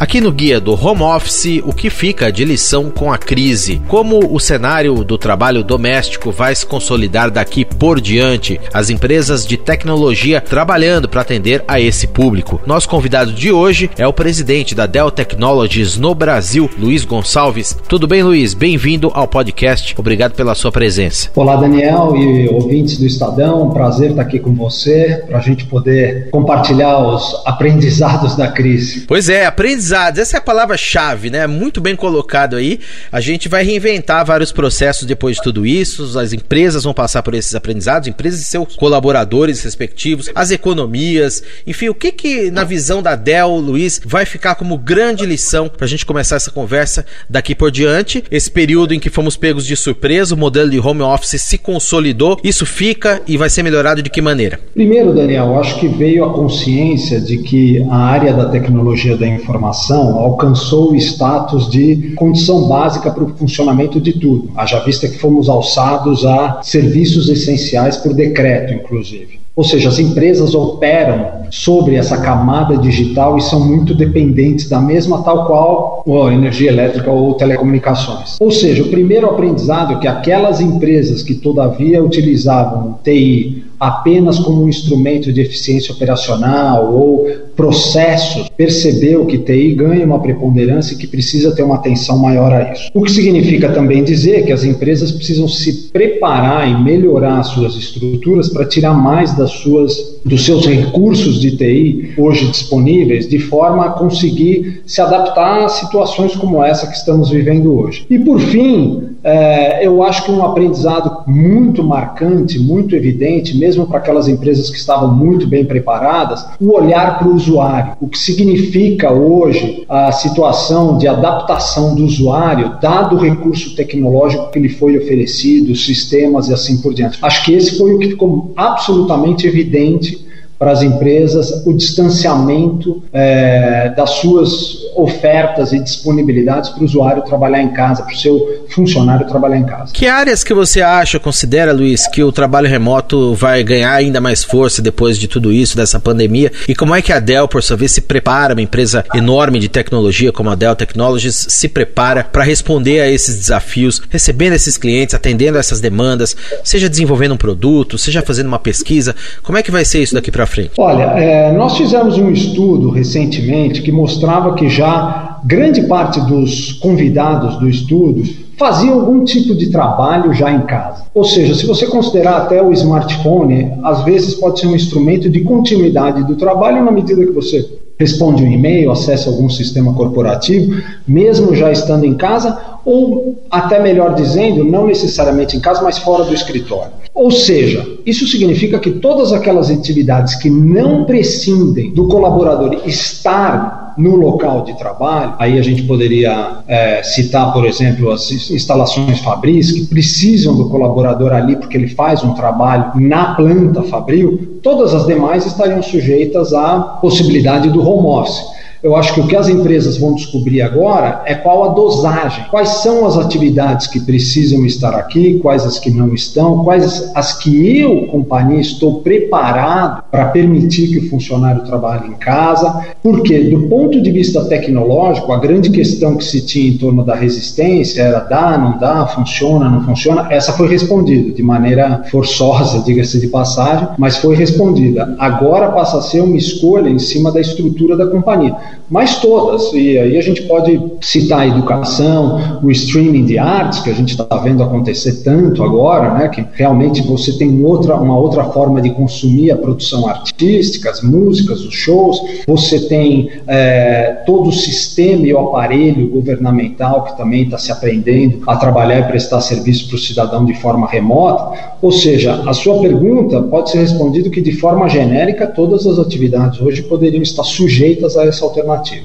Aqui no guia do Home Office, o que fica de lição com a crise? Como o cenário do trabalho doméstico vai se consolidar daqui por diante? As empresas de tecnologia trabalhando para atender a esse público. Nosso convidado de hoje é o presidente da Dell Technologies no Brasil, Luiz Gonçalves. Tudo bem, Luiz? Bem-vindo ao podcast. Obrigado pela sua presença. Olá, Daniel e ouvintes do Estadão. Prazer estar aqui com você para a gente poder compartilhar os aprendizados da crise. Pois é, aprendizados. Essa é a palavra-chave, né? Muito bem colocado aí. A gente vai reinventar vários processos depois de tudo isso. As empresas vão passar por esses aprendizados, empresas e seus colaboradores respectivos, as economias, enfim, o que que na visão da Dell, Luiz, vai ficar como grande lição para a gente começar essa conversa daqui por diante? Esse período em que fomos pegos de surpresa, o modelo de home office se consolidou, isso fica e vai ser melhorado de que maneira? Primeiro, Daniel, acho que veio a consciência de que a área da tecnologia da informação alcançou o status de condição básica para o funcionamento de tudo. Haja vista que fomos alçados a serviços essenciais por decreto, inclusive. Ou seja, as empresas operam sobre essa camada digital e são muito dependentes da mesma, tal qual a energia elétrica ou telecomunicações. Ou seja, o primeiro aprendizado é que aquelas empresas que todavia utilizavam TI apenas como um instrumento de eficiência operacional ou processos, percebeu que TI ganha uma preponderância e que precisa ter uma atenção maior a isso. O que significa também dizer que as empresas precisam se preparar e melhorar suas estruturas para tirar mais das suas, dos seus recursos de TI hoje disponíveis, de forma a conseguir se adaptar a situações como essa que estamos vivendo hoje. E por fim, é, eu acho que um aprendizado muito marcante, muito evidente, mesmo para aquelas empresas que estavam muito bem preparadas, o olhar para o usuário. O que significa hoje a situação de adaptação do usuário, dado o recurso tecnológico que lhe foi oferecido, sistemas e assim por diante. Acho que esse foi o que ficou absolutamente evidente para as empresas o distanciamento é, das suas ofertas e disponibilidades para o usuário trabalhar em casa, para o seu funcionário trabalhar em casa. Que áreas que você acha, considera, Luiz, que o trabalho remoto vai ganhar ainda mais força depois de tudo isso, dessa pandemia? E como é que a Dell, por sua vez, se prepara, uma empresa enorme de tecnologia como a Dell Technologies, se prepara para responder a esses desafios, recebendo esses clientes, atendendo a essas demandas, seja desenvolvendo um produto, seja fazendo uma pesquisa? Como é que vai ser isso daqui para frente? Olha, é, nós fizemos um estudo recentemente que mostrava que já grande parte dos convidados do estudo faziam algum tipo de trabalho já em casa. Ou seja, se você considerar até o smartphone, às vezes pode ser um instrumento de continuidade do trabalho na medida que você responde um e-mail, acessa algum sistema corporativo, mesmo já estando em casa, ou até melhor dizendo, não necessariamente em casa, mas fora do escritório. Ou seja, isso significa que todas aquelas atividades que não prescindem do colaborador estar no local de trabalho, aí a gente poderia é, citar, por exemplo, as instalações fabris que precisam do colaborador ali porque ele faz um trabalho na planta fabril, todas as demais estariam sujeitas à possibilidade do home office. Eu acho que o que as empresas vão descobrir agora é qual a dosagem, quais são as atividades que precisam estar aqui, quais as que não estão, quais as que eu, companhia, estou preparado para permitir que o funcionário trabalhe em casa. Porque, do ponto de vista tecnológico, a grande questão que se tinha em torno da resistência era dá, não dá, funciona, não funciona. Essa foi respondida de maneira forçosa, diga-se de passagem, mas foi respondida. Agora passa a ser uma escolha em cima da estrutura da companhia mas todas. E aí a gente pode citar a educação, o streaming de artes, que a gente está vendo acontecer tanto agora, né, que realmente você tem outra, uma outra forma de consumir a produção artística, as músicas, os shows, você tem é, todo o sistema e o aparelho governamental que também está se aprendendo a trabalhar e prestar serviço para o cidadão de forma remota. Ou seja, a sua pergunta pode ser respondida que de forma genérica todas as atividades hoje poderiam estar sujeitas a essa alternativa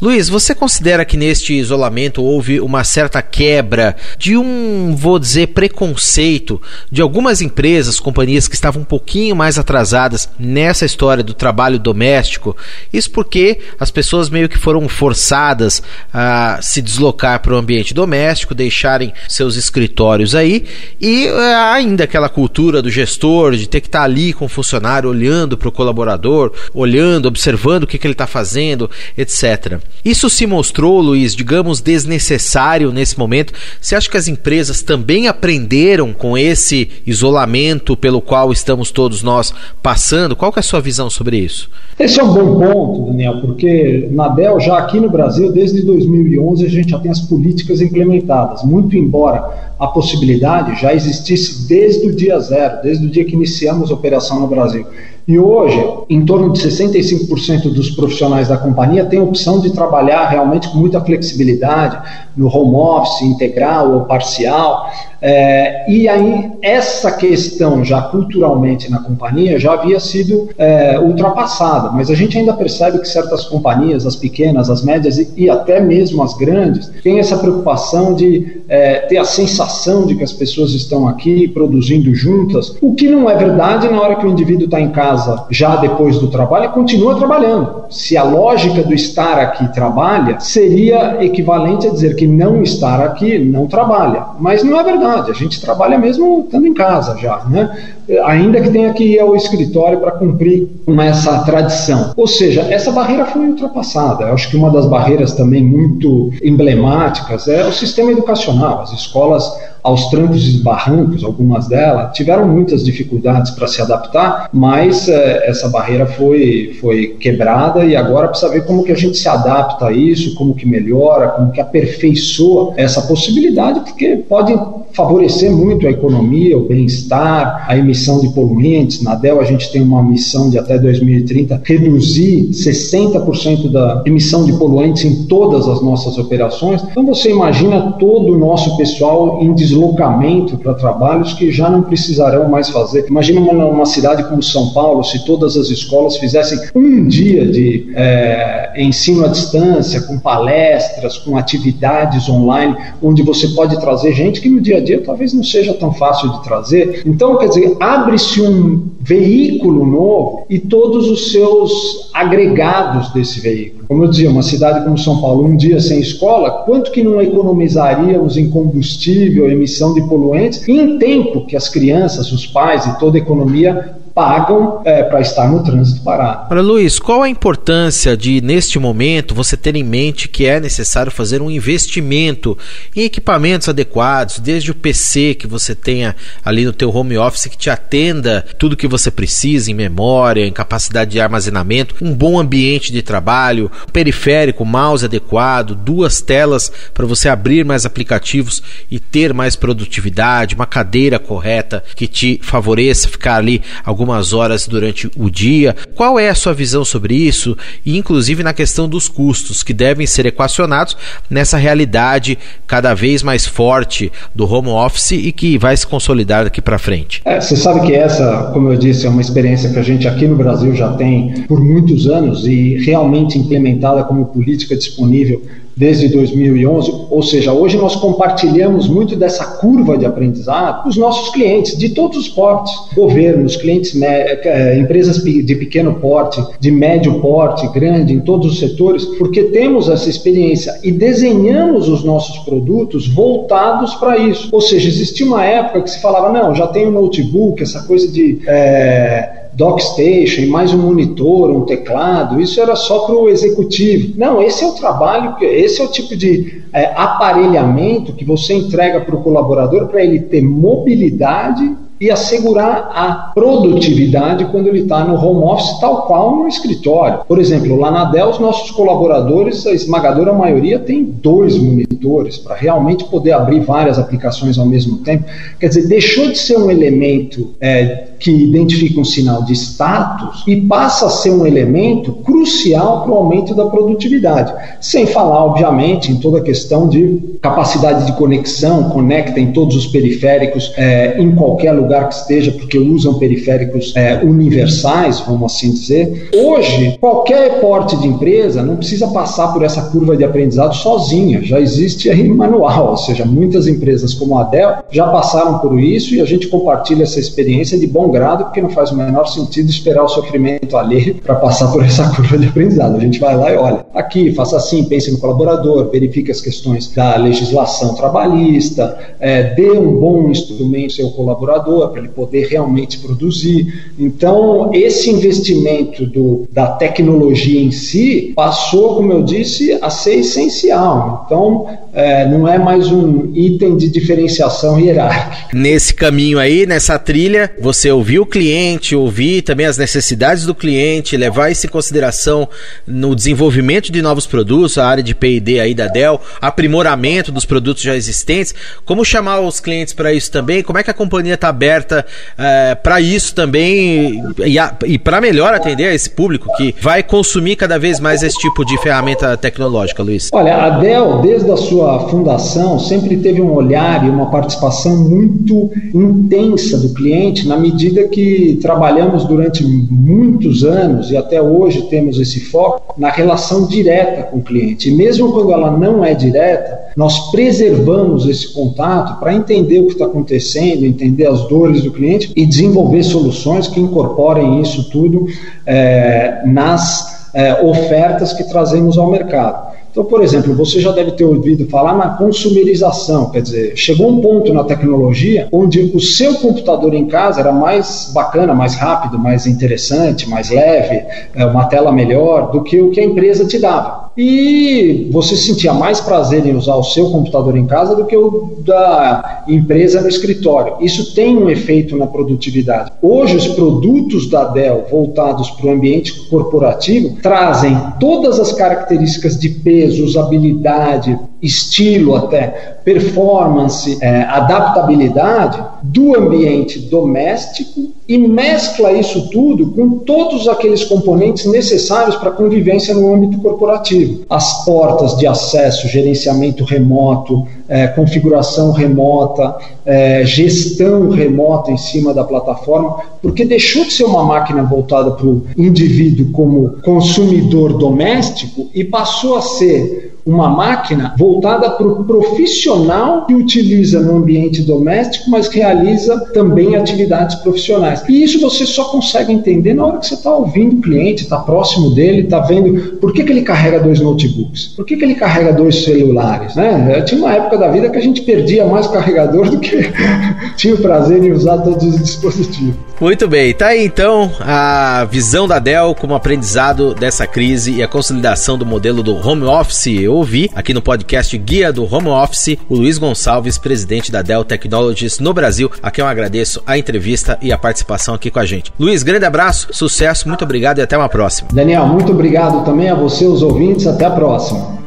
Luiz, você considera que neste isolamento houve uma certa quebra de um, vou dizer, preconceito de algumas empresas, companhias que estavam um pouquinho mais atrasadas nessa história do trabalho doméstico? Isso porque as pessoas meio que foram forçadas a se deslocar para o ambiente doméstico, deixarem seus escritórios aí e eh, ainda aquela cultura do gestor de ter que estar ali com o funcionário olhando para o colaborador, olhando, observando o que, que ele está fazendo, etc etc. Isso se mostrou, Luiz, digamos, desnecessário nesse momento? Você acha que as empresas também aprenderam com esse isolamento pelo qual estamos todos nós passando? Qual é a sua visão sobre isso? Esse é um bom ponto, Daniel, porque na Dell, já aqui no Brasil, desde 2011, a gente já tem as políticas implementadas. Muito embora a possibilidade já existisse desde o dia zero, desde o dia que iniciamos a operação no Brasil. E hoje, em torno de 65% dos profissionais da companhia têm a opção de trabalhar realmente com muita flexibilidade, no home office integral ou parcial. É, e aí, essa questão já culturalmente na companhia já havia sido é, ultrapassada, mas a gente ainda percebe que certas companhias, as pequenas, as médias e, e até mesmo as grandes, têm essa preocupação de é, ter a sensação de que as pessoas estão aqui produzindo juntas, o que não é verdade na hora que o indivíduo está em casa já depois do trabalho e continua trabalhando. Se a lógica do estar aqui trabalha, seria equivalente a dizer que não estar aqui não trabalha, mas não é verdade verdade, a gente trabalha mesmo estando em casa já, né? ainda que tenha que ir ao escritório para cumprir com essa tradição. Ou seja, essa barreira foi ultrapassada. Eu acho que uma das barreiras também muito emblemáticas é o sistema educacional. As escolas aos trancos e barrancos, algumas delas, tiveram muitas dificuldades para se adaptar, mas é, essa barreira foi, foi quebrada e agora precisa ver como que a gente se adapta a isso, como que melhora, como que aperfeiçoa essa possibilidade, porque pode favorecer muito a economia, o bem-estar, a emissão de poluentes. Na DEL a gente tem uma missão de até 2030 reduzir 60% da emissão de poluentes em todas as nossas operações. Então você imagina todo o nosso pessoal em deslocamento para trabalhos que já não precisarão mais fazer. Imagina uma, uma cidade como São Paulo, se todas as escolas fizessem um dia de é, ensino à distância, com palestras, com atividades online, onde você pode trazer gente que no dia a dia talvez não seja tão fácil de trazer. Então, quer dizer, abre-se um veículo novo e todos os seus agregados desse veículo. Como eu dizia, uma cidade como São Paulo, um dia sem escola, quanto que não economizaríamos em combustível, emissão de poluentes, e em tempo que as crianças, os pais e toda a economia pagam é, para estar no trânsito parado. Para Luiz, qual a importância de, neste momento, você ter em mente que é necessário fazer um investimento em equipamentos adequados, desde o PC que você tenha ali no teu home office que te atenda tudo que você precisa em memória, em capacidade de armazenamento, um bom ambiente de trabalho, periférico, mouse adequado, duas telas para você abrir mais aplicativos e ter mais produtividade, uma cadeira correta que te favoreça ficar ali algum algumas horas durante o dia. Qual é a sua visão sobre isso? E inclusive na questão dos custos que devem ser equacionados nessa realidade cada vez mais forte do home office e que vai se consolidar daqui para frente. É, você sabe que essa, como eu disse, é uma experiência que a gente aqui no Brasil já tem por muitos anos e realmente implementada como política disponível desde 2011, ou seja, hoje nós compartilhamos muito dessa curva de aprendizado com os nossos clientes de todos os portes, governos, clientes, eh, empresas de pequeno porte, de médio porte, grande, em todos os setores, porque temos essa experiência e desenhamos os nossos produtos voltados para isso. Ou seja, existia uma época que se falava, não, já tenho notebook, essa coisa de é, dockstation, mais um monitor, um teclado, isso era só para o executivo. Não, esse é o trabalho, esse é o tipo de é, aparelhamento que você entrega para o colaborador para ele ter mobilidade e assegurar a produtividade quando ele está no home office, tal qual no escritório. Por exemplo, lá na Dell, os nossos colaboradores, a esmagadora maioria tem dois monitores para realmente poder abrir várias aplicações ao mesmo tempo. Quer dizer, deixou de ser um elemento é, que identifica um sinal de status e passa a ser um elemento crucial para o aumento da produtividade. Sem falar, obviamente, em toda a questão de capacidade de conexão, conecta em todos os periféricos, é, em qualquer lugar que esteja, porque usam periféricos é, universais, vamos assim dizer. Hoje, qualquer porte de empresa não precisa passar por essa curva de aprendizado sozinha, já existe aí manual, ou seja, muitas empresas como a Dell já passaram por isso e a gente compartilha essa experiência de bom grado, porque não faz o menor sentido esperar o sofrimento ali para passar por essa curva de aprendizado. A gente vai lá e olha, aqui, faça assim, pense no colaborador, verifique as questões da legislação trabalhista, é, dê um bom instrumento ao seu colaborador para ele poder realmente produzir. Então, esse investimento do, da tecnologia em si passou, como eu disse, a ser essencial. Então, é, não é mais um item de diferenciação hierárquica. Nesse caminho aí, nessa trilha, você ouvir o cliente, ouvir também as necessidades do cliente, levar isso em consideração no desenvolvimento de novos produtos, a área de P&D aí da Dell, aprimoramento dos produtos já existentes. Como chamar os clientes para isso também? Como é que a companhia está aberta é, para isso também e, e para melhor atender a esse público que vai consumir cada vez mais esse tipo de ferramenta tecnológica, Luiz? Olha, a Dell, desde a sua fundação, sempre teve um olhar e uma participação muito intensa do cliente, na medida que trabalhamos durante muitos anos e até hoje temos esse foco na relação direta com o cliente. E mesmo quando ela não é direta, nós preservamos esse contato para entender o que está acontecendo, entender as dores do cliente e desenvolver soluções que incorporem isso tudo é, nas é, ofertas que trazemos ao mercado. Então, por exemplo, você já deve ter ouvido falar na consumerização, quer dizer, chegou um ponto na tecnologia onde o seu computador em casa era mais bacana, mais rápido, mais interessante, mais leve, é, uma tela melhor do que o que a empresa te dava e você sentia mais prazer em usar o seu computador em casa do que o da empresa no escritório. Isso tem um efeito na produtividade. Hoje, os produtos da Dell voltados para o ambiente corporativo trazem todas as características de peso, usabilidade, estilo até, performance, é, adaptabilidade do ambiente doméstico e mescla isso tudo com todos aqueles componentes necessários para a convivência no âmbito corporativo. As portas de acesso, gerenciamento remoto, é, configuração remota, é, gestão remota em cima da plataforma, porque deixou de ser uma máquina voltada para o indivíduo como consumidor doméstico e passou a ser uma máquina voltada para o profissional que utiliza no ambiente doméstico, mas realiza também atividades profissionais. E isso você só consegue entender na hora que você está ouvindo o cliente, está próximo dele, está vendo por que, que ele carrega dois notebooks, por que, que ele carrega dois celulares. Né? Tinha uma época da vida que a gente perdia mais carregador do que tinha o prazer em usar todos os dispositivos. Muito bem, tá aí então a visão da Dell como aprendizado dessa crise e a consolidação do modelo do home office. Eu ouvi aqui no podcast Guia do Home Office o Luiz Gonçalves, presidente da Dell Technologies no Brasil, a quem eu agradeço a entrevista e a participação aqui com a gente. Luiz, grande abraço, sucesso, muito obrigado e até uma próxima. Daniel, muito obrigado também a você, os ouvintes, até a próxima.